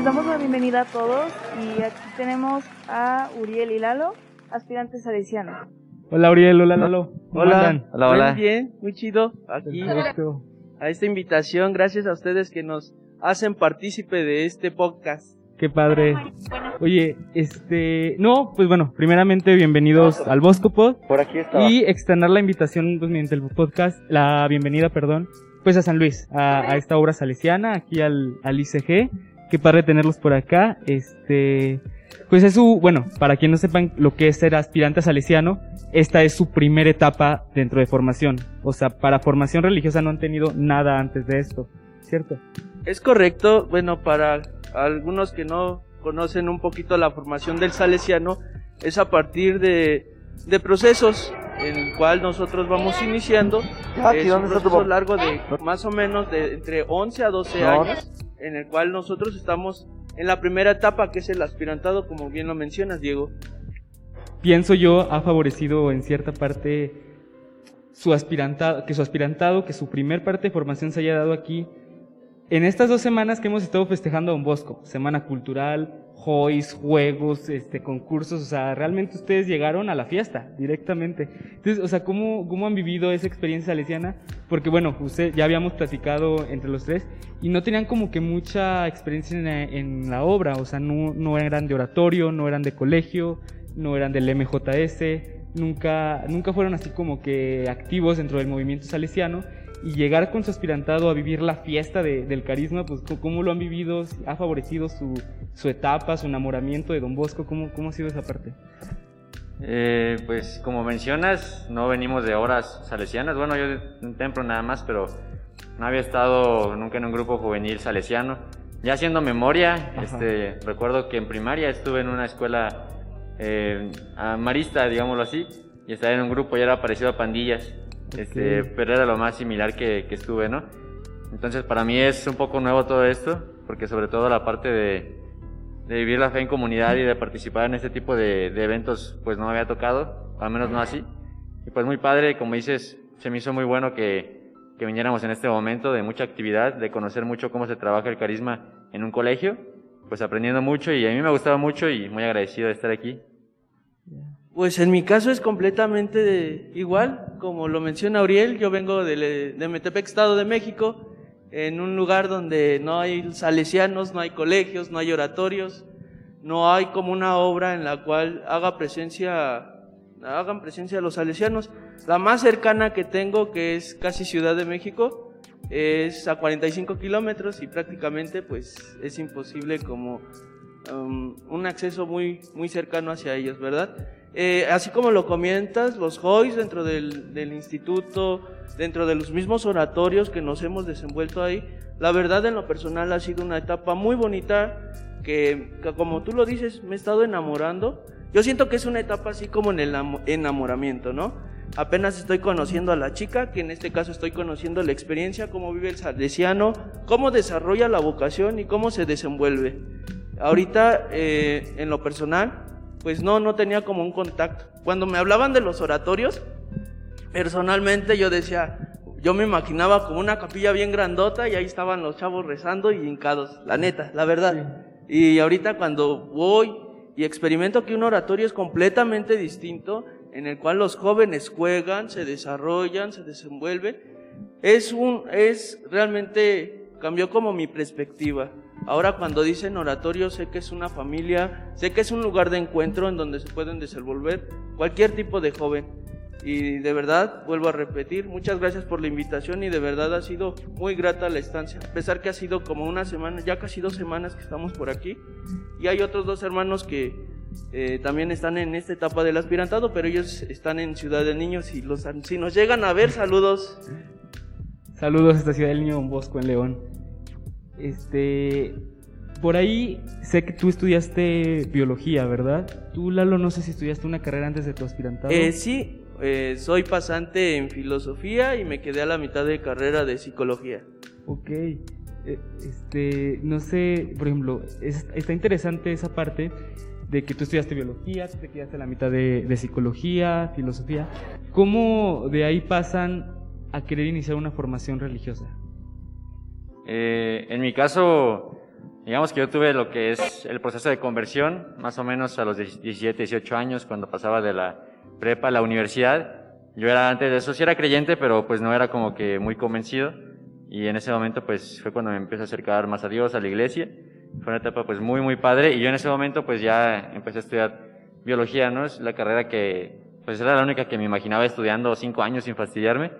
Les damos la bienvenida a todos y aquí tenemos a Uriel y Lalo, aspirantes salesianos. Hola Uriel, hola Lalo. ¿Cómo hola, andan? hola, hola. Muy bien, muy chido. Aquí Perfecto. a esta invitación, gracias a ustedes que nos hacen partícipe de este podcast. Qué padre. Oye, este, no, pues bueno, primeramente bienvenidos al Bosco Por aquí está. y extender la invitación pues, mediante el podcast, la bienvenida, perdón, pues a San Luis, a, a esta obra salesiana, aquí al, al ICG. Qué padre tenerlos por acá. Este, pues es su, bueno, para quien no sepan lo que es ser aspirante a salesiano, esta es su primera etapa dentro de formación. O sea, para formación religiosa no han tenido nada antes de esto, ¿cierto? Es correcto, bueno, para algunos que no conocen un poquito la formación del salesiano, es a partir de, de procesos en el cual nosotros vamos iniciando. es un proceso largo de más o menos de entre 11 a 12 años, en el cual nosotros estamos en la primera etapa, que es el aspirantado, como bien lo mencionas, Diego. Pienso yo ha favorecido en cierta parte su aspirantado, que su aspirantado, que su primer parte de formación se haya dado aquí en estas dos semanas que hemos estado festejando a Don Bosco, semana cultural, joys, juegos, este, concursos, o sea, realmente ustedes llegaron a la fiesta directamente. Entonces, o sea, ¿cómo, cómo han vivido esa experiencia salesiana? Porque bueno, usted, ya habíamos platicado entre los tres y no tenían como que mucha experiencia en la, obra, o sea, no, no eran de oratorio, no eran de colegio, no eran del MJS, nunca, nunca fueron así como que activos dentro del movimiento salesiano y llegar con su aspirantado a vivir la fiesta de, del carisma, pues cómo lo han vivido, ha favorecido su, su etapa, su enamoramiento de Don Bosco, ¿cómo, cómo ha sido esa parte? Eh, pues como mencionas, no venimos de horas salesianas, bueno yo de un templo nada más, pero no había estado nunca en un grupo juvenil salesiano. Ya haciendo memoria, este, recuerdo que en primaria estuve en una escuela eh, marista, digámoslo así, y estaba en un grupo y era parecido a pandillas. Este, pero era lo más similar que, que, estuve, ¿no? Entonces para mí es un poco nuevo todo esto, porque sobre todo la parte de, de vivir la fe en comunidad y de participar en este tipo de, de, eventos, pues no me había tocado, al menos no así. Y pues muy padre, como dices, se me hizo muy bueno que, que viniéramos en este momento de mucha actividad, de conocer mucho cómo se trabaja el carisma en un colegio, pues aprendiendo mucho y a mí me gustaba mucho y muy agradecido de estar aquí. Pues en mi caso es completamente igual, como lo menciona Auriel, yo vengo de, de Metepec, Estado de México, en un lugar donde no hay salesianos, no hay colegios, no hay oratorios, no hay como una obra en la cual haga presencia, hagan presencia los salesianos. La más cercana que tengo, que es casi Ciudad de México, es a 45 kilómetros y prácticamente pues es imposible como um, un acceso muy, muy cercano hacia ellos, ¿verdad? Eh, así como lo comentas, los JOIs dentro del, instituto, dentro de los mismos oratorios que nos hemos desenvuelto ahí, la verdad en lo personal ha sido una etapa muy bonita que, que, como tú lo dices, me he estado enamorando. Yo siento que es una etapa así como en el enamoramiento, ¿no? Apenas estoy conociendo a la chica, que en este caso estoy conociendo la experiencia, cómo vive el salesiano, cómo desarrolla la vocación y cómo se desenvuelve. Ahorita, eh, en lo personal, pues no, no tenía como un contacto. Cuando me hablaban de los oratorios, personalmente yo decía, yo me imaginaba como una capilla bien grandota y ahí estaban los chavos rezando y hincados, la neta, la verdad. Y ahorita cuando voy y experimento que un oratorio es completamente distinto, en el cual los jóvenes juegan, se desarrollan, se desenvuelven, es un, es realmente cambió como mi perspectiva. Ahora cuando dicen oratorio sé que es una familia, sé que es un lugar de encuentro en donde se pueden desenvolver cualquier tipo de joven. Y de verdad, vuelvo a repetir, muchas gracias por la invitación y de verdad ha sido muy grata la estancia. A pesar que ha sido como una semana, ya casi dos semanas que estamos por aquí. Y hay otros dos hermanos que eh, también están en esta etapa del aspirantado, pero ellos están en Ciudad de Niños y los, si nos llegan a ver, saludos. Saludos a esta Ciudad del Niño Don Bosco en León. Este, por ahí sé que tú estudiaste biología, ¿verdad? Tú, Lalo, no sé si estudiaste una carrera antes de tu aspirantado. Eh, sí, eh, soy pasante en filosofía y me quedé a la mitad de carrera de psicología. Ok. Eh, este, no sé, por ejemplo, es, está interesante esa parte de que tú estudiaste biología, tú te quedaste a la mitad de, de psicología, filosofía. ¿Cómo de ahí pasan a querer iniciar una formación religiosa? Eh, en mi caso, Digamos que yo tuve lo que es el proceso de conversión, más o menos a los 17, 18 años, cuando pasaba de la prepa a la universidad. Yo era antes de eso, sí era creyente, pero pues no era como que muy convencido. Y en ese momento pues fue cuando me empecé a acercar más a Dios, a la iglesia. Fue una etapa pues muy, muy padre. Y yo en ese momento pues ya empecé a estudiar biología, ¿no? Es la carrera que pues era la única que me imaginaba estudiando cinco años sin fastidiarme.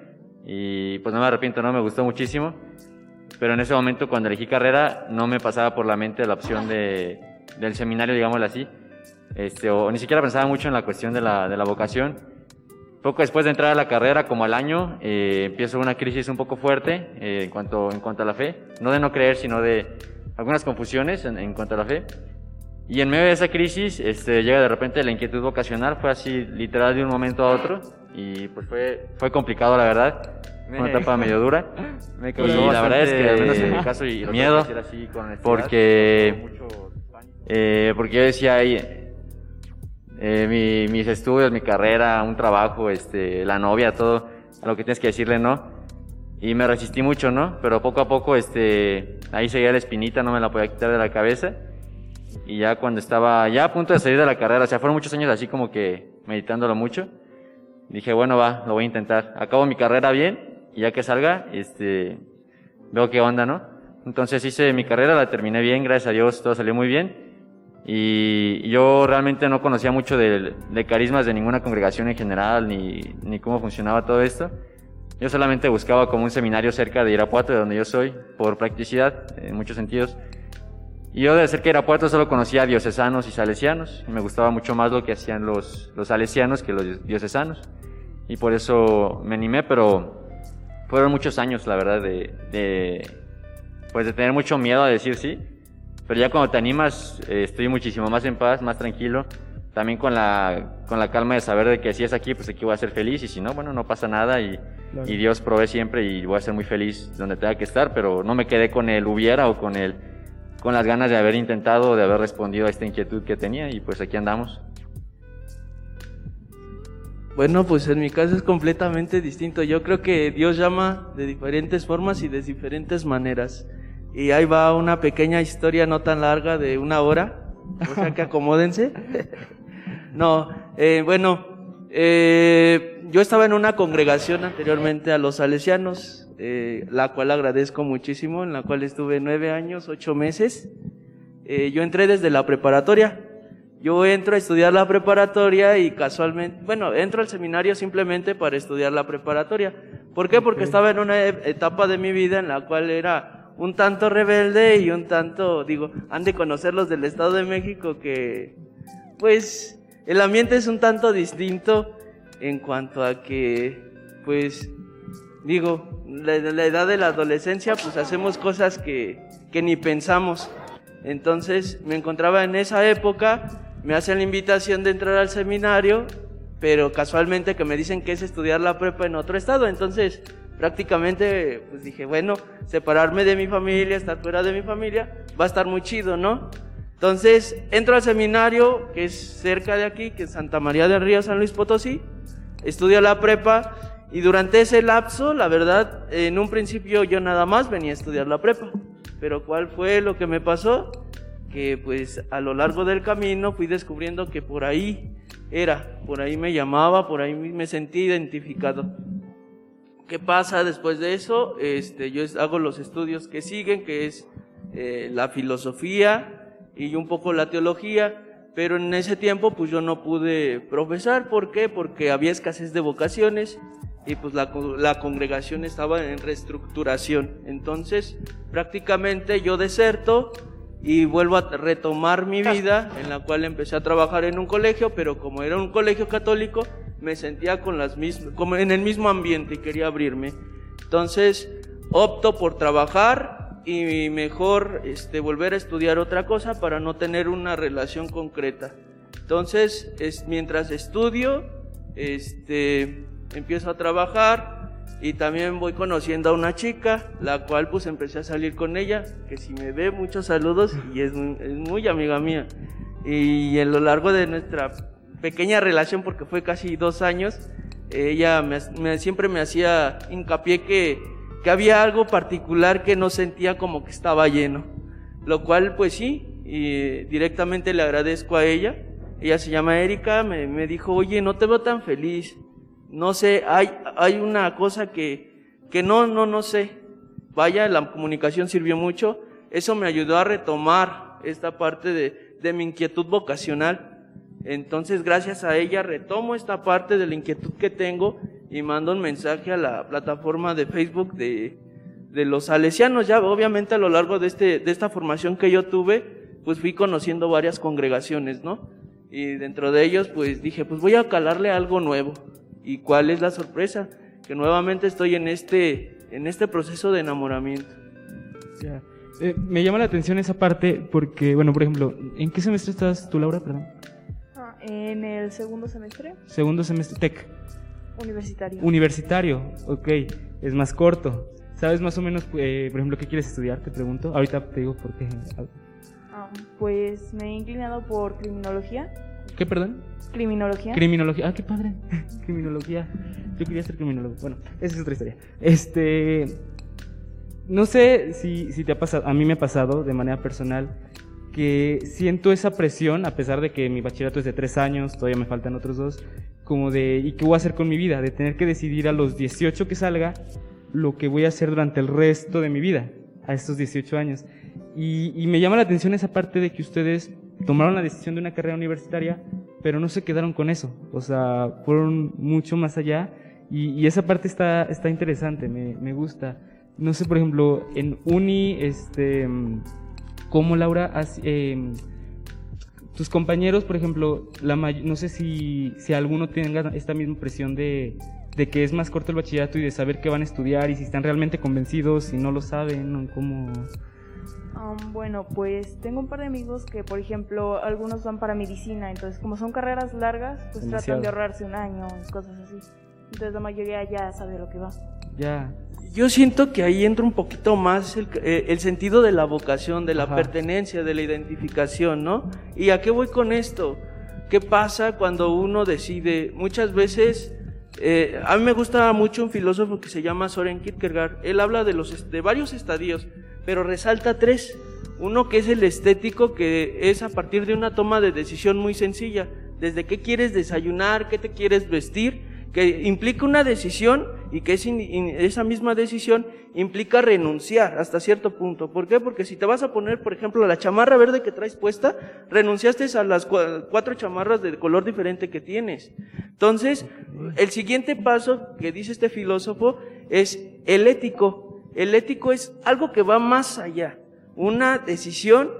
Y pues no me arrepiento, ¿no? Me gustó muchísimo. Pero en ese momento cuando elegí carrera no me pasaba por la mente la opción de, del seminario, digámoslo así. Este, o ni siquiera pensaba mucho en la cuestión de la, de la vocación. Poco después de entrar a la carrera, como al año, eh, empiezo una crisis un poco fuerte eh, en, cuanto, en cuanto a la fe. No de no creer, sino de algunas confusiones en, en cuanto a la fe. Y en medio de esa crisis este, llega de repente la inquietud vocacional, fue así literal de un momento a otro y pues fue, fue complicado la verdad, una etapa medio dura. Me Y la verdad es que al menos en mi caso y lo miedo, que así con porque-. Eh, porque yo decía ahí, eh, mi- mis estudios, mi carrera, un trabajo, este, la novia, todo, a lo que tienes que decirle no. Y me resistí mucho, ¿no? Pero poco a poco, este, ahí seguía la espinita, no me la podía quitar de la cabeza. Y ya cuando estaba ya a punto de salir de la carrera, o sea, fueron muchos años así como que meditándolo mucho. Dije, bueno, va, lo voy a intentar. Acabo mi carrera bien y ya que salga, este, veo qué onda, ¿no? Entonces hice mi carrera, la terminé bien, gracias a Dios, todo salió muy bien. Y yo realmente no conocía mucho de, de carismas de ninguna congregación en general, ni, ni cómo funcionaba todo esto. Yo solamente buscaba como un seminario cerca de Irapuato, de donde yo soy, por practicidad, en muchos sentidos. Y yo de cerca de Irapuato solo conocía diocesanos y salesianos, y me gustaba mucho más lo que hacían los, los salesianos que los diocesanos. Y por eso me animé, pero fueron muchos años, la verdad, de, de, pues de tener mucho miedo a decir sí. Pero ya cuando te animas, eh, estoy muchísimo más en paz, más tranquilo. También con la, con la calma de saber de que si es aquí, pues aquí voy a ser feliz. Y si no, bueno, no pasa nada. Y, y Dios provee siempre y voy a ser muy feliz donde tenga que estar. Pero no me quedé con el hubiera o con el, con las ganas de haber intentado, de haber respondido a esta inquietud que tenía. Y pues aquí andamos. Bueno, pues en mi caso es completamente distinto. Yo creo que Dios llama de diferentes formas y de diferentes maneras. Y ahí va una pequeña historia no tan larga de una hora. O sea que acomódense. No, eh, bueno, eh, yo estaba en una congregación anteriormente a los salesianos, eh, la cual agradezco muchísimo, en la cual estuve nueve años, ocho meses. Yo entré desde la preparatoria. Yo entro a estudiar la preparatoria y casualmente, bueno, entro al seminario simplemente para estudiar la preparatoria. ¿Por qué? Porque estaba en una e- etapa de mi vida en la cual era un tanto rebelde y un tanto, digo, han de conocer los del Estado de México que, pues, el ambiente es un tanto distinto en cuanto a que, pues, digo, la, la edad de la adolescencia, pues hacemos cosas que, que ni pensamos. Entonces me encontraba en esa época, me hacen la invitación de entrar al seminario, pero casualmente que me dicen que es estudiar la prepa en otro estado. Entonces prácticamente pues dije, bueno, separarme de mi familia, estar fuera de mi familia, va a estar muy chido, ¿no? Entonces entro al seminario que es cerca de aquí, que es Santa María del Río, San Luis Potosí, estudio la prepa y durante ese lapso, la verdad, en un principio yo nada más venía a estudiar la prepa. Pero ¿cuál fue lo que me pasó? Que pues a lo largo del camino fui descubriendo que por ahí era, por ahí me llamaba, por ahí me sentí identificado. ¿Qué pasa después de eso? Este, yo hago los estudios que siguen, que es eh, la filosofía y un poco la teología, pero en ese tiempo pues yo no pude profesar. ¿Por qué? Porque había escasez de vocaciones y pues la, la congregación estaba en reestructuración. Entonces prácticamente yo deserto y vuelvo a retomar mi vida en la cual empecé a trabajar en un colegio, pero como era un colegio católico, me sentía con las mismas, como en el mismo ambiente y quería abrirme. Entonces opto por trabajar y mejor este, volver a estudiar otra cosa para no tener una relación concreta. Entonces, es, mientras estudio, este, empiezo a trabajar y también voy conociendo a una chica, la cual pues empecé a salir con ella, que si me ve, muchos saludos y es, muy- amiga mía. Y a lo largo de nuestra pequeña relación, porque fue casi dos años, ella me, me- siempre me hacía hincapié que, que había algo particular que no sentía como que estaba lleno. lo cual pues sí, y directamente le agradezco a ella. Ella se llama Erika, me, me dijo, oye, no te veo tan feliz. No sé, hay, hay una cosa que, que no, no, no sé. Vaya, la comunicación sirvió mucho. Eso me ayudó a retomar esta parte de, de mi inquietud vocacional. Entonces, gracias a ella retomo esta parte de la inquietud que tengo y mando un mensaje a la plataforma de Facebook de, de los salesianos. Ya, obviamente, a lo largo de, este, de esta formación que yo tuve, pues fui conociendo varias congregaciones, ¿no? Y dentro de ellos, pues dije, pues voy a calarle algo nuevo. ¿Y cuál es la sorpresa? Que nuevamente estoy en este, en este proceso de enamoramiento. Ya. Eh, me llama la atención esa parte porque, bueno, por ejemplo, ¿en qué semestre estás tú, Laura? Perdón. Ah, en el segundo semestre, Segundo semestre, TEC. universitario. Universitario, ok, es más corto. ¿Sabes más o menos, eh, por ejemplo, qué quieres estudiar? Te pregunto. Ahorita te digo por qué. Ah, pues me he inclinado por criminología. ¿Qué, perdón? Criminología. Criminología. Ah, qué padre. Criminología. Yo quería ser criminólogo. Bueno, esa es otra historia. Este. No sé si, si te ha pasado, a mí me ha pasado de manera personal que siento esa presión, a pesar de que mi bachillerato es de tres años, todavía me faltan otros dos, como de, ¿y qué voy a hacer con mi vida? De tener que decidir a los 18 que salga lo que voy a hacer durante el resto de mi vida, a estos 18 años. Y, y me llama la atención esa parte de que ustedes tomaron la decisión de una carrera universitaria, pero no se quedaron con eso, o sea, fueron mucho más allá y, y esa parte está, está interesante, me, me gusta. No sé, por ejemplo, en uni, este, ¿cómo Laura, has, eh, tus compañeros, por ejemplo, la no sé si, si alguno tenga esta misma presión de, de que es más corto el bachillerato y de saber qué van a estudiar y si están realmente convencidos, si no lo saben, o cómo... Um, bueno, pues tengo un par de amigos que, por ejemplo, algunos van para medicina, entonces como son carreras largas, pues Demasiado. tratan de ahorrarse un año y cosas así. Entonces la mayoría ya sabe lo que va. Ya, Yo siento que ahí entra un poquito más el, eh, el sentido de la vocación, de la Ajá. pertenencia, de la identificación, ¿no? ¿Y a qué voy con esto? ¿Qué pasa cuando uno decide? Muchas veces, eh, a mí me gusta mucho un filósofo que se llama Soren Kierkegaard. Él habla de, los, de varios estadios, pero resalta tres. Uno que es el estético, que es a partir de una toma de decisión muy sencilla. Desde qué quieres desayunar, qué te quieres vestir, que implica una decisión y que esa misma decisión implica renunciar hasta cierto punto. ¿Por qué? Porque si te vas a poner, por ejemplo, la chamarra verde que traes puesta, renunciaste a las cua- cuatro chamarras de color diferente que tienes. Entonces, el siguiente paso que dice este filósofo es el ético. El ético es algo que va más allá, una decisión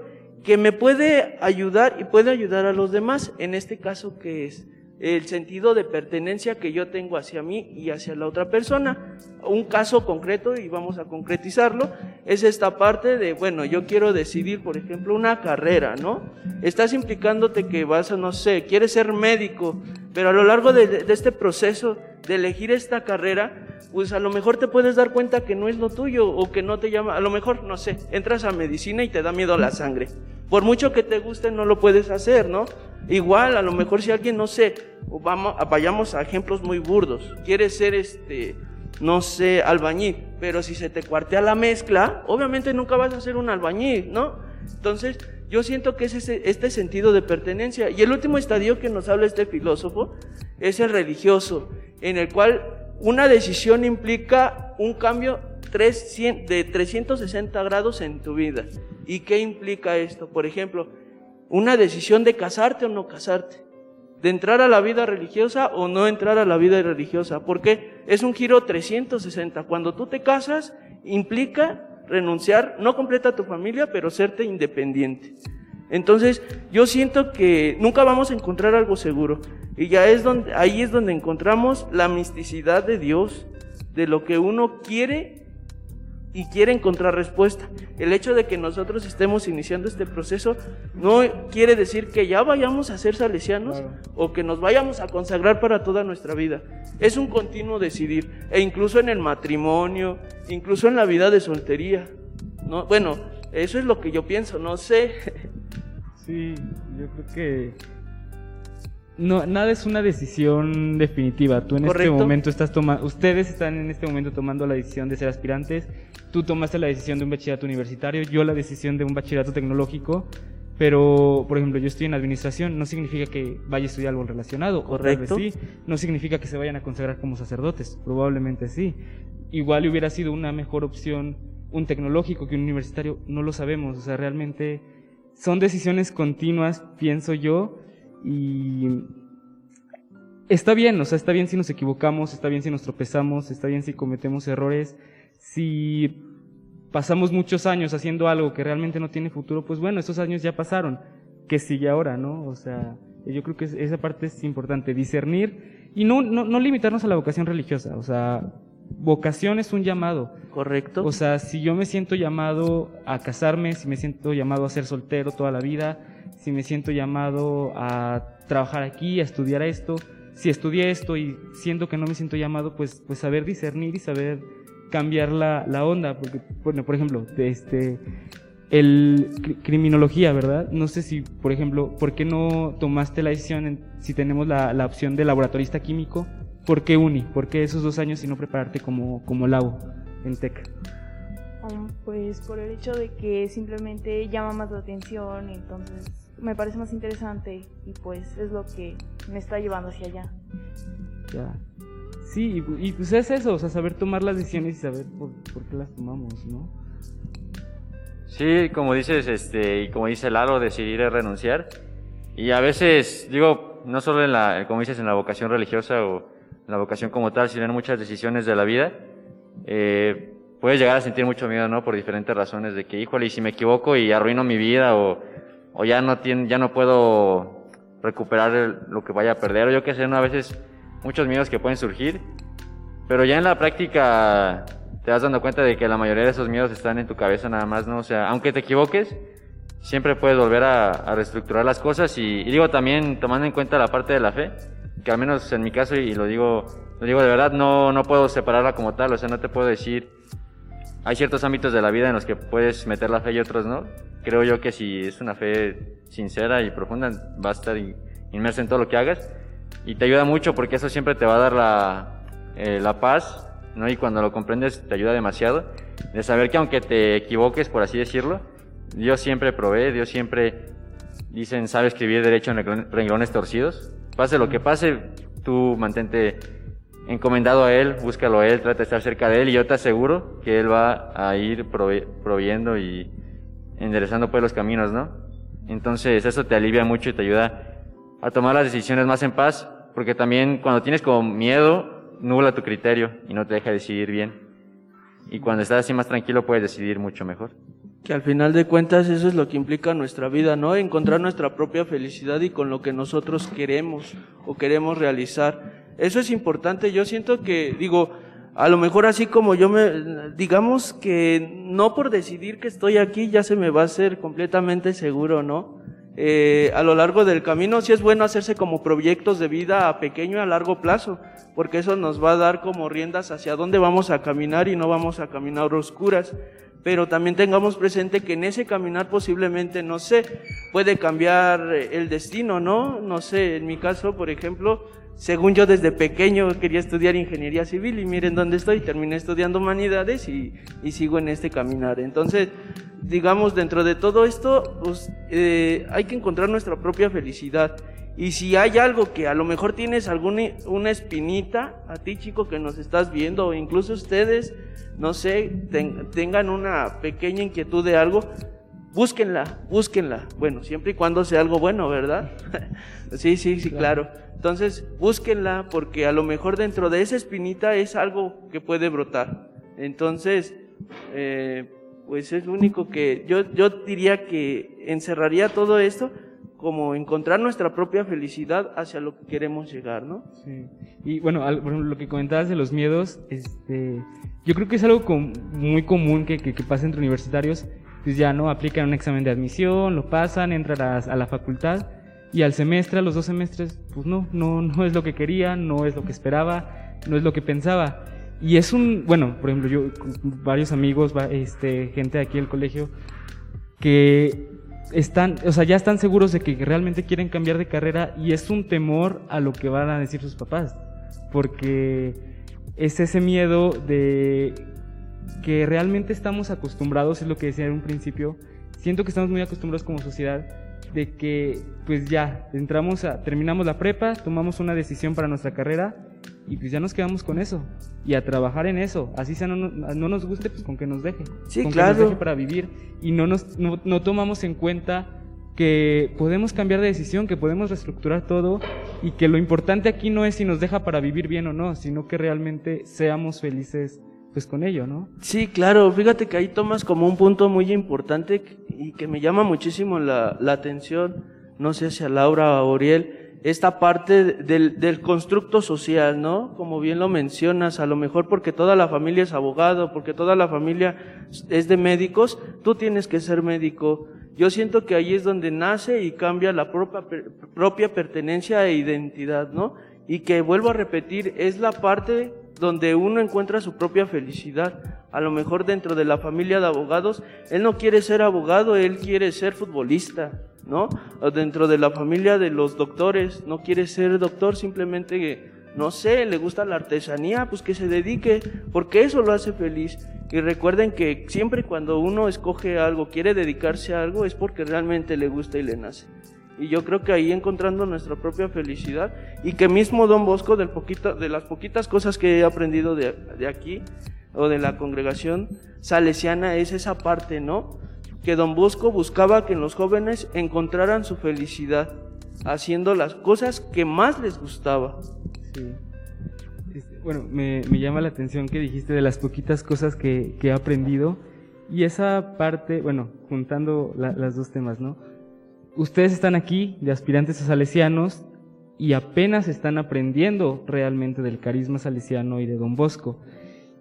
que me puede ayudar y puede ayudar a los demás. En este caso, que es? el sentido de pertenencia que yo tengo hacia mí y hacia la otra persona. Un caso concreto, y vamos a concretizarlo, es esta parte de, bueno, yo quiero decidir, por ejemplo, una carrera, ¿no? Estás implicándote que vas a, no sé, quieres ser médico, pero a lo largo de, de este proceso de elegir esta carrera, pues a lo mejor te puedes dar cuenta que no es lo tuyo o que no te llama, a lo mejor, no sé, entras a medicina y te da miedo la sangre. Por mucho que te guste, no lo puedes hacer, ¿no? Igual, a lo mejor si alguien, no sé, vamos, vayamos a ejemplos muy burdos, quieres ser este, no sé, albañil, pero si se te cuartea la mezcla, obviamente nunca vas a ser un albañil, ¿no? Entonces, yo siento que es ese, este sentido de pertenencia. Y el último estadio que nos habla este filósofo es el religioso, en el cual una decisión implica un cambio 300 de 360 grados en tu vida. ¿Y qué implica esto? Por ejemplo, una decisión de casarte o no casarte, de entrar a la vida religiosa o no entrar a la vida religiosa. Porque es un giro 360. Cuando tú te casas, implica renunciar, no completa tu familia, pero serte independiente. Entonces, yo siento que nunca vamos a encontrar algo seguro. Y ya es donde, ahí es donde encontramos la misticidad de Dios, de lo que uno quiere y quiere encontrar respuesta. El hecho de que nosotros estemos iniciando este proceso no quiere decir que ya vayamos a ser salesianos Claro. o que nos vayamos a consagrar para toda nuestra vida. Es un continuo decidir, e incluso en el matrimonio, incluso en la vida de soltería. No, bueno, eso es lo que yo pienso, no sé. Sí, yo creo que... no, nada es una decisión definitiva. Tú en este Correcto. momento estás tomando, ustedes están en este momento tomando la decisión de ser aspirantes. Tú tomaste la decisión de un bachillerato universitario, yo la decisión de un bachillerato tecnológico. Pero, por ejemplo, yo estoy en administración, no significa que vaya a estudiar algo relacionado. o tal vez Correcto. sí. No significa que se vayan a consagrar como sacerdotes. Probablemente sí. Igual hubiera sido una mejor opción un tecnológico que un universitario. No lo sabemos. O sea, realmente son decisiones continuas, pienso yo. Y está bien, o sea, está bien si nos equivocamos, está bien si nos tropezamos, está bien si cometemos errores. Si pasamos muchos años haciendo algo que realmente no tiene futuro, pues bueno, esos años ya pasaron. ¿Qué sigue ahora, no? O sea, yo creo que es- esa parte es importante, discernir y no, no, no limitarnos a la vocación religiosa. O sea, vocación es un llamado. Correcto. O sea, si yo me siento llamado a casarme, si me siento llamado a ser soltero toda la vida, si me siento llamado a trabajar aquí, a estudiar esto, si estudié esto y siento que no me siento llamado, pues, pues saber discernir y saber cambiar la, la onda. Porque, bueno, por ejemplo, este, el cri- criminología, ¿verdad? No sé si, por ejemplo, ¿por qué no tomaste la decisión en- si tenemos la, la opción de laboratorista químico? ¿Por qué uni? ¿Por qué esos dos años y no prepararte como, como labo en TEC? Um, pues por el hecho de que simplemente llama más la atención, entonces me parece más interesante y pues es lo que me está llevando hacia allá. Ya. Sí, y, y, pues es eso, o sea, saber tomar las decisiones y saber por, por qué las tomamos, ¿no? Sí, como dices, este, y como dice Lalo, decidir es renunciar. Y a veces, digo, no solo en la, como dices, en la vocación religiosa o la vocación como tal, sino en muchas decisiones de la vida, eh, puedes llegar a sentir mucho miedo, ¿no? Por diferentes razones de que, híjole, y si me equivoco y arruino mi vida o, ya no ya no puedo recuperar lo que vaya a perder, o yo qué sé, ¿no? A veces muchos miedos que pueden surgir, pero ya en la práctica te vas dando cuenta de que la mayoría de esos miedos están en tu cabeza nada más, ¿no? O sea, aunque te equivoques, siempre puedes volver a, a reestructurar las cosas y, y digo también tomando en cuenta la parte de la fe, que al menos en mi caso, y lo digo, lo digo de verdad, no, no puedo separarla como tal, o sea, no te puedo decir, hay ciertos ámbitos de la vida en los que puedes meter la fe y otros no. Creo yo que si es una fe sincera y profunda, va a estar in- inmersa en todo lo que hagas y te ayuda mucho porque eso siempre te va a dar la, eh, la paz, ¿no? Y cuando lo comprendes te ayuda demasiado de saber que aunque te equivoques, por así decirlo, Dios siempre provee, Dios siempre, dicen, sabe escribir derecho en renglon- renglones torcidos. Pase lo que pase, tú mantente encomendado a Él, búscalo a Él, trata de estar cerca de Él y yo te aseguro que Él va a ir prove- proveyendo y enderezando pues los caminos, ¿no? Entonces eso te alivia mucho y te ayuda a tomar las decisiones más en paz, porque también cuando tienes como miedo, nubla tu criterio y no te deja decidir bien. Y cuando estás así más tranquilo puedes decidir mucho mejor. Que al final de cuentas eso es lo que implica nuestra vida, ¿no? Encontrar nuestra propia felicidad y con lo que nosotros queremos o queremos realizar. Eso es importante. Yo siento que, digo, a lo mejor así como yo me, digamos que no por decidir que estoy aquí ya se me va a hacer completamente seguro, ¿no? Eh, a lo largo del camino sí es bueno hacerse como proyectos de vida a pequeño y a largo plazo, porque eso nos va a dar como riendas hacia dónde vamos a caminar y no vamos a caminar oscuras pero también tengamos presente que en ese caminar posiblemente, no sé, puede cambiar eh, el destino, ¿no? No sé, en mi caso, por ejemplo, según yo desde pequeño quería estudiar ingeniería civil y miren dónde estoy, terminé estudiando humanidades y, y sigo en este caminar. Entonces, digamos, dentro de todo esto, pues, eh, hay que encontrar nuestra propia felicidad. Y si hay algo que a lo mejor tienes alguna una espinita, a ti chico que nos estás viendo, o incluso ustedes, no sé, ten- tengan una pequeña inquietud de algo, búsquenla, búsquenla. Bueno, siempre y cuando sea algo bueno, ¿verdad? sí, sí, sí, claro. Entonces, búsquenla porque a lo mejor dentro de esa espinita es algo que puede brotar. Entonces, eh, pues es lo único que yo, yo diría que encerraría todo esto como encontrar nuestra propia felicidad hacia lo que queremos llegar, ¿no? Sí. Y bueno, al- por ejemplo, lo que comentabas de los miedos, este, yo creo que es algo com- muy común que, que, que pasa entre universitarios. Pues ya no aplican un examen de admisión, lo pasan, entran a, a la facultad y al semestre, a los dos semestres, pues no, no, no es lo que quería, no es lo que esperaba, no es lo que pensaba. Y es un, bueno, por ejemplo, yo, varios amigos, este, gente de aquí del colegio, que están, o sea, ya están seguros de que realmente quieren cambiar de carrera y es un temor a lo que van a decir sus papás, porque es ese miedo de que realmente estamos acostumbrados, es lo que decía en un principio, siento que estamos muy acostumbrados como sociedad de que pues ya entramos a terminamos la prepa, tomamos una decisión para nuestra carrera y pues ya nos quedamos con eso. Y a trabajar en eso, así sea no, no nos guste pues con que nos deje, Sí, con claro. que nos deje para vivir. Y no nos no, no tomamos en cuenta que podemos cambiar de decisión, que podemos reestructurar todo y que lo importante aquí no es si nos deja para vivir bien o no, sino que realmente seamos felices pues con ello, ¿no? Sí, claro, fíjate que ahí tomas como un punto muy importante y que me llama muchísimo la, la atención, no sé si a Laura o a Oriel, esta parte del, del constructo social, ¿no? Como bien lo mencionas, a lo mejor porque toda la familia es abogado, porque toda la familia es de médicos, tú tienes que ser médico. Yo siento que ahí es donde nace y cambia la propia, propia pertenencia e identidad, ¿no? Y que vuelvo a repetir, es la parte donde uno encuentra su propia felicidad. A lo mejor dentro de la familia de abogados, él no quiere ser abogado, él quiere ser futbolista, ¿no? Dentro de la familia de los doctores, no quiere ser doctor, simplemente no sé, le gusta la artesanía, pues que se dedique, porque eso lo hace feliz. Y recuerden que siempre cuando uno escoge algo, quiere dedicarse a algo, es porque realmente le gusta y le nace. Y yo creo que ahí encontrando nuestra propia felicidad y que mismo Don Bosco, del poquito, de las poquitas cosas que he aprendido de, de aquí o de la congregación salesiana es esa parte, ¿no? Que Don Bosco buscaba que los jóvenes encontraran su felicidad haciendo las cosas que más les gustaba. Sí. Bueno, me, me llama la atención que dijiste de las poquitas cosas que, que he aprendido y esa parte, bueno, juntando la- las dos temas, ¿no? Ustedes están aquí de aspirantes a salesianos y apenas están aprendiendo realmente del carisma salesiano y de Don Bosco.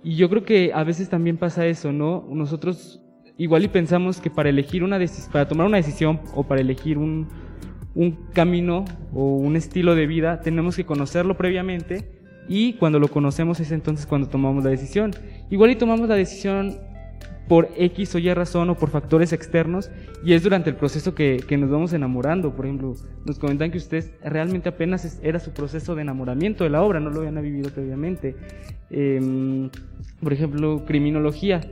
Y yo creo que a veces también pasa eso, ¿no? Nosotros igual y pensamos que para elegir una para tomar una decisión o para elegir un, un camino o un estilo de vida, tenemos que conocerlo previamente y cuando lo conocemos es entonces cuando tomamos la decisión. Igual y tomamos la decisión por X o Y razón o por factores externos y es durante el proceso que, que nos vamos enamorando. Por ejemplo, nos comentan que ustedes realmente apenas era su proceso de enamoramiento de la obra, no lo habían vivido previamente. Em, por ejemplo, criminología.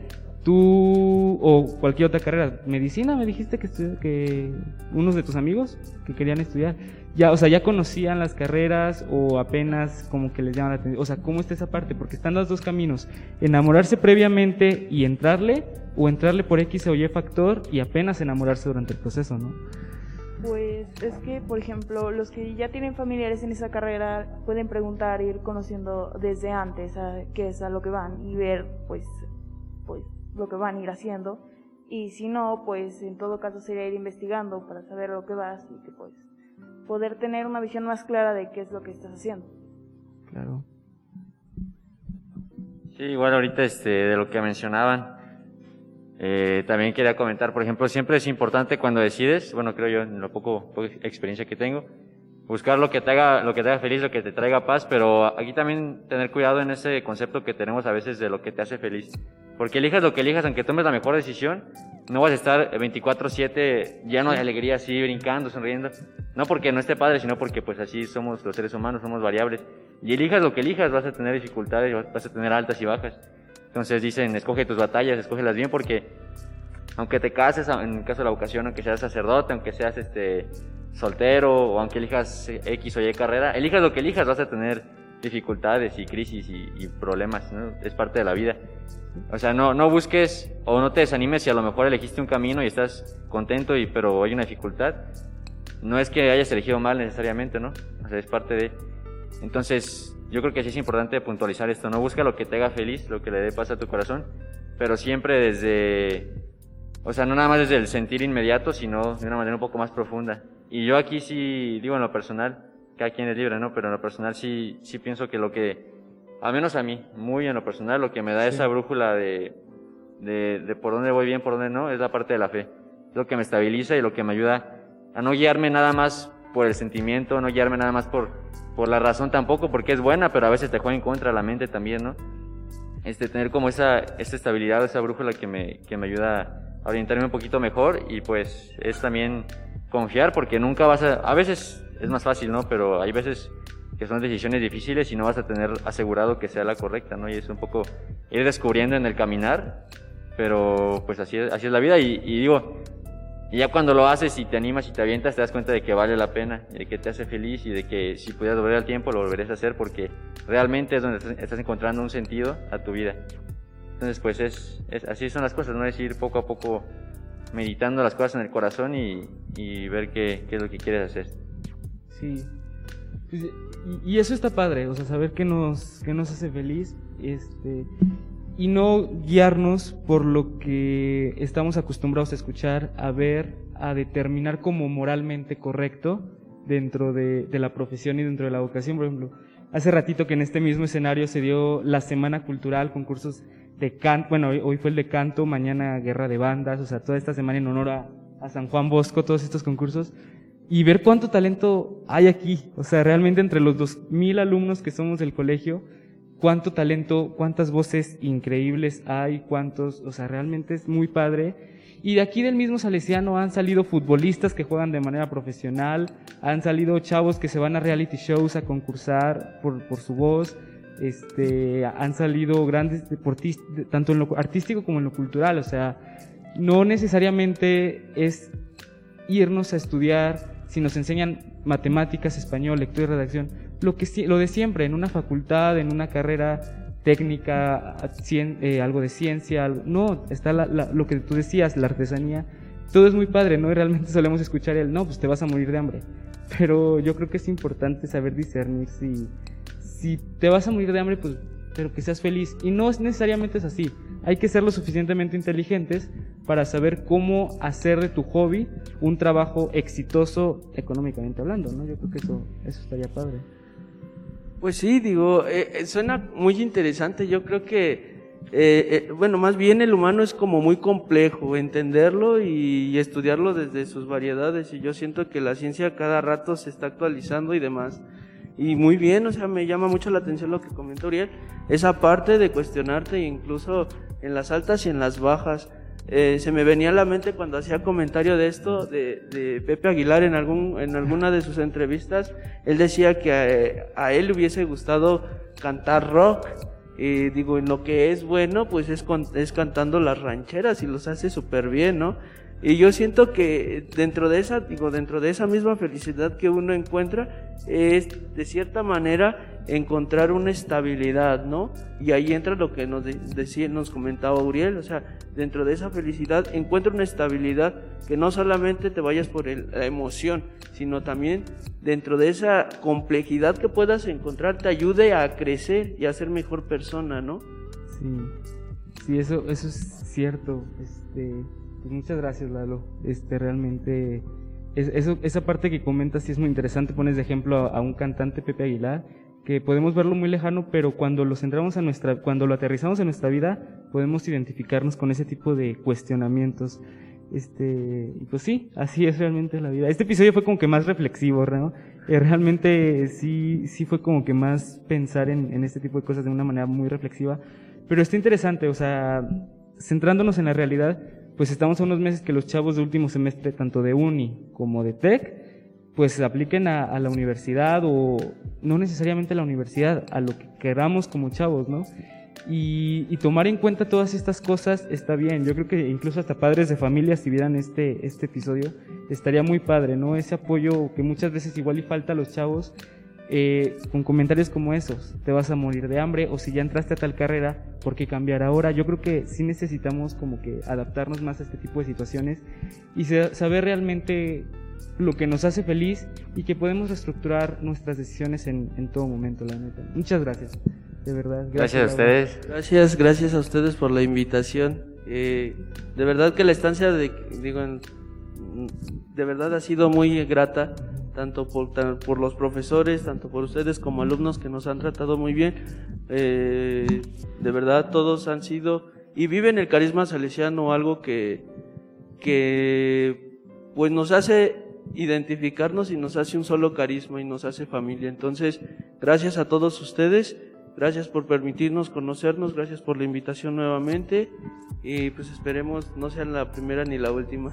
Tú o cualquier otra carrera, medicina, me dijiste que, que unos de tus amigos que querían estudiar, ya, o sea, ya conocían las carreras o apenas como que les llama la atención, o sea, ¿cómo está esa parte? Porque están los dos caminos, enamorarse previamente y entrarle o entrarle por X o Y factor y apenas enamorarse durante el proceso, ¿no? Pues es que, por ejemplo, los que ya tienen familiares en esa carrera pueden preguntar, ir conociendo desde antes a qué es a lo que van y ver, pues, lo que van a ir haciendo. Y si no, pues, en todo caso sería ir investigando para saber lo que vas y que, pues, poder tener una visión más clara de qué es lo que estás haciendo. Claro. Sí, igual ahorita este, de lo que mencionaban, eh, también quería comentar, por ejemplo, siempre es importante cuando decides, bueno, creo yo, en lo poco, poca experiencia que tengo, buscar lo que te haga, lo que te haga feliz, lo que te traiga paz, pero aquí también tener cuidado en ese concepto que tenemos a veces de lo que te hace feliz. Porque elijas lo que elijas, aunque tomes la mejor decisión, no vas a estar 24/7 lleno de alegría, así, brincando, sonriendo. No porque no esté padre, sino porque pues así somos los seres humanos, somos variables. Y elijas lo que elijas, vas a tener dificultades, vas a tener altas y bajas. Entonces dicen, escoge tus batallas, escógelas bien porque aunque te cases, en el caso de la vocación, aunque seas sacerdote, aunque seas este soltero o aunque elijas X o Y carrera, elijas lo que elijas, vas a tener dificultades y crisis y, y problemas, ¿no? Es parte de la vida. O sea, no, no busques o no te desanimes si a lo mejor elegiste un camino y estás contento, y, pero hay una dificultad. No es que hayas elegido mal necesariamente, ¿no? O sea, es parte de... Entonces, yo creo que sí es importante puntualizar esto, no busca lo que te haga feliz, lo que le dé paz a tu corazón, pero siempre desde, o sea, no nada más desde el sentir inmediato, sino de una manera un poco más profunda. Y yo aquí sí, digo en lo personal, cada quien es libre, ¿no? Pero en lo personal sí, sí pienso que lo que, al menos a mí, muy en lo personal, lo que me da esa brújula de, de, de por dónde voy bien, por dónde no, es la parte de la fe. Es lo que me estabiliza y lo que me ayuda a no guiarme nada más por el sentimiento, no guiarme nada más por, por la razón tampoco, porque es buena, pero a veces te juega en contra la mente también, ¿no? Este, tener como esa, esa estabilidad, esa brújula que me, que me ayuda a orientarme un poquito mejor y pues es también confiar porque nunca vas a, a veces es más fácil, ¿no? Pero hay veces que son decisiones difíciles y no vas a tener asegurado que sea la correcta, ¿no? Y es un poco ir descubriendo en el caminar, pero pues así es, así es la vida y, y digo, y ya cuando lo haces y te animas y te avientas, te das cuenta de que vale la pena, de que te hace feliz y de que si pudieras volver al tiempo lo volverías a hacer porque realmente es donde estás- encontrando un sentido a tu vida. Entonces, pues es, es- así son las cosas, ¿no? Es ir poco a poco meditando las cosas en el corazón y, y ver qué, qué es lo que quieres hacer. Sí. Y, eso está padre, o sea, saber qué nos, qué nos hace feliz, este, y no guiarnos por lo que estamos acostumbrados a escuchar, a ver, a determinar como moralmente correcto dentro de, la profesión y dentro de la vocación. Por ejemplo, hace ratito que en este mismo escenario se dio la Semana Cultural, concursos de canto, bueno, hoy, fue el de canto, mañana guerra de bandas, o sea, toda esta semana en honor a San Juan Bosco, todos estos concursos y ver cuánto talento hay aquí. O sea, realmente entre los dos mil alumnos que somos del colegio, cuánto talento, cuántas voces increíbles hay, cuántos, o sea, realmente es muy padre. Y de aquí del mismo Salesiano han salido futbolistas que juegan de manera profesional, han salido chavos que se van a reality shows a concursar por, por su voz, este, han salido grandes deportistas, tanto en lo artístico como en lo cultural, o sea, no necesariamente es irnos a estudiar, si nos enseñan matemáticas, español, lectura y redacción, lo, que, lo de siempre, en una facultad, en una carrera técnica, cien- eh, algo de ciencia, no, está la- lo que tú decías, la artesanía, todo es muy padre, ¿no? Y realmente solemos escuchar el, no, pues te vas a morir de hambre. Pero yo creo que es importante saber discernir si, si te vas a morir de hambre, pues, pero que seas feliz. Y no es necesariamente es así. Hay que ser lo suficientemente inteligentes para saber cómo hacer de tu hobby un trabajo exitoso económicamente hablando, ¿no? Yo creo que eso, eso estaría padre. Pues sí, digo, eh, eh, suena muy interesante. Yo creo que, eh, eh, bueno, más bien el humano es como muy complejo, entenderlo y, estudiarlo desde sus variedades. Y yo siento que la ciencia cada rato se está actualizando y demás. Y muy bien, o sea, me llama mucho la atención lo que comentó Uriel, esa parte de cuestionarte incluso en las altas y en las bajas. Eh, se me venía a la mente cuando hacía comentario de esto de, Pepe Aguilar en algún en alguna de sus entrevistas. Él decía que a, él le hubiese gustado cantar rock. Y digo en lo que es bueno pues es es cantando las rancheras y los hace súper bien no y yo siento que dentro de esa digo dentro de esa misma felicidad que uno encuentra es de cierta manera encontrar una estabilidad, ¿no? Y ahí entra lo que nos de- decía, nos comentaba Uriel, o sea, dentro de esa felicidad encuentra una estabilidad que no solamente te vayas por el- la emoción, sino también dentro de esa complejidad que puedas encontrar te ayude a crecer y a ser mejor persona, ¿no? Sí, sí, eso, eso es cierto. Este, pues muchas gracias, Lalo. Este, realmente, es- eso, esa parte que comentas sí es muy interesante. Pones de ejemplo a un cantante, Pepe Aguilar, que podemos verlo muy lejano, pero cuando lo centramos a nuestra, cuando lo aterrizamos en nuestra vida, podemos identificarnos con ese tipo de cuestionamientos. Este, pues sí, así es realmente la vida. Este episodio fue como que más reflexivo, ¿no? Eh, realmente sí, sí fue como que más pensar en, en este tipo de cosas de una manera muy reflexiva. Pero está interesante, o sea, centrándonos en la realidad, pues estamos a unos meses que los chavos de último semestre, tanto de uni como de tech, pues apliquen a, la universidad o no necesariamente a la universidad, a lo que queramos como chavos, ¿no? Y, tomar en cuenta todas estas cosas está bien. Yo creo que incluso hasta padres de familia, si vieran este, este episodio, estaría muy padre, ¿no? Ese apoyo que muchas veces igual y falta a los chavos eh, con comentarios como esos. Te vas a morir de hambre o si ya entraste a tal carrera, ¿por qué cambiar ahora? Yo creo que sí necesitamos como que adaptarnos más a este tipo de situaciones y sa- saber realmente lo que nos hace feliz y que podemos reestructurar nuestras decisiones en, en todo momento, la neta. Muchas gracias, de verdad. Gracias a Laura. ustedes. Gracias, gracias a ustedes por la invitación. Eh, de verdad que la estancia de, digo, de verdad ha sido muy grata, tanto por, tan- por los profesores, tanto por ustedes como alumnos que nos han tratado muy bien. Eh, de verdad todos han sido y viven el carisma salesiano, algo que, que pues nos hace identificarnos y nos hace un solo carisma y nos hace familia. Entonces, gracias a todos ustedes. Gracias por permitirnos conocernos, gracias por la invitación nuevamente y pues esperemos no sean la primera ni la última.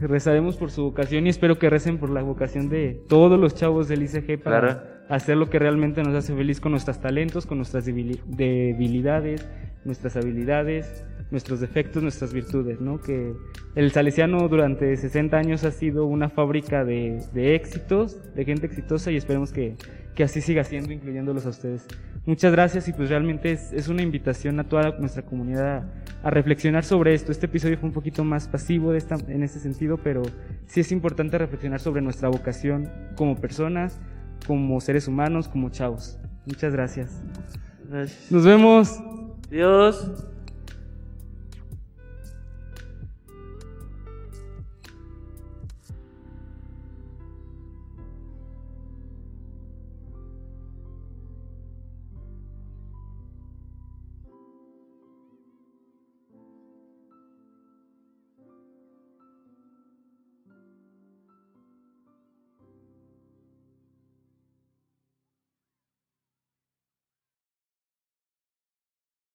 Rezaremos por su vocación y espero que recen por la vocación de todos los chavos del ICG para Claro. hacer lo que realmente nos hace feliz con nuestros talentos, con nuestras debili- debilidades, nuestras habilidades, nuestros defectos, nuestras virtudes, ¿no? Que el Salesiano durante 60 años ha sido una fábrica de, de éxitos, de gente exitosa y esperemos que, que así siga siendo, incluyéndolos a ustedes. Muchas gracias y pues realmente es, es una invitación a toda nuestra comunidad a, reflexionar sobre esto. Este episodio fue un poquito más pasivo de esta, en ese sentido, pero sí es importante reflexionar sobre nuestra vocación como personas, como seres humanos, como chavos. Muchas gracias. Gracias. Nos vemos. Dios.